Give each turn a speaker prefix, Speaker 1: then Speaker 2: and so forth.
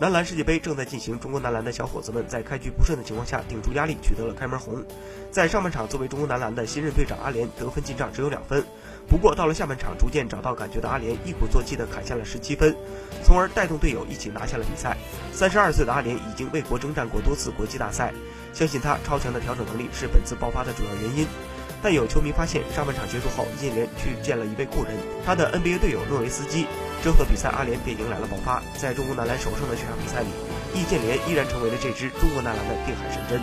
Speaker 1: 男篮世界杯正在进行，中国男篮的小伙子们在开局不顺的情况下顶住压力取得了开门红。在上半场，作为中国男篮的新任队长阿联得分进账只有两分，不过到了下半场，逐渐找到感觉的阿联一鼓作气地砍下了十七分，从而带动队友一起拿下了比赛。三十二岁的阿联已经为国征战过多次国际大赛，相信他超强的调整能力是本次爆发的主要原因。但有球迷发现，上半场结束后，易建联去见了一位故人，他的 NBA 队友诺维斯基。之后的比赛，阿联便迎来了爆发。在中国男篮首胜的这场比赛里，易建联依然成为了这支中国男篮的定海神针。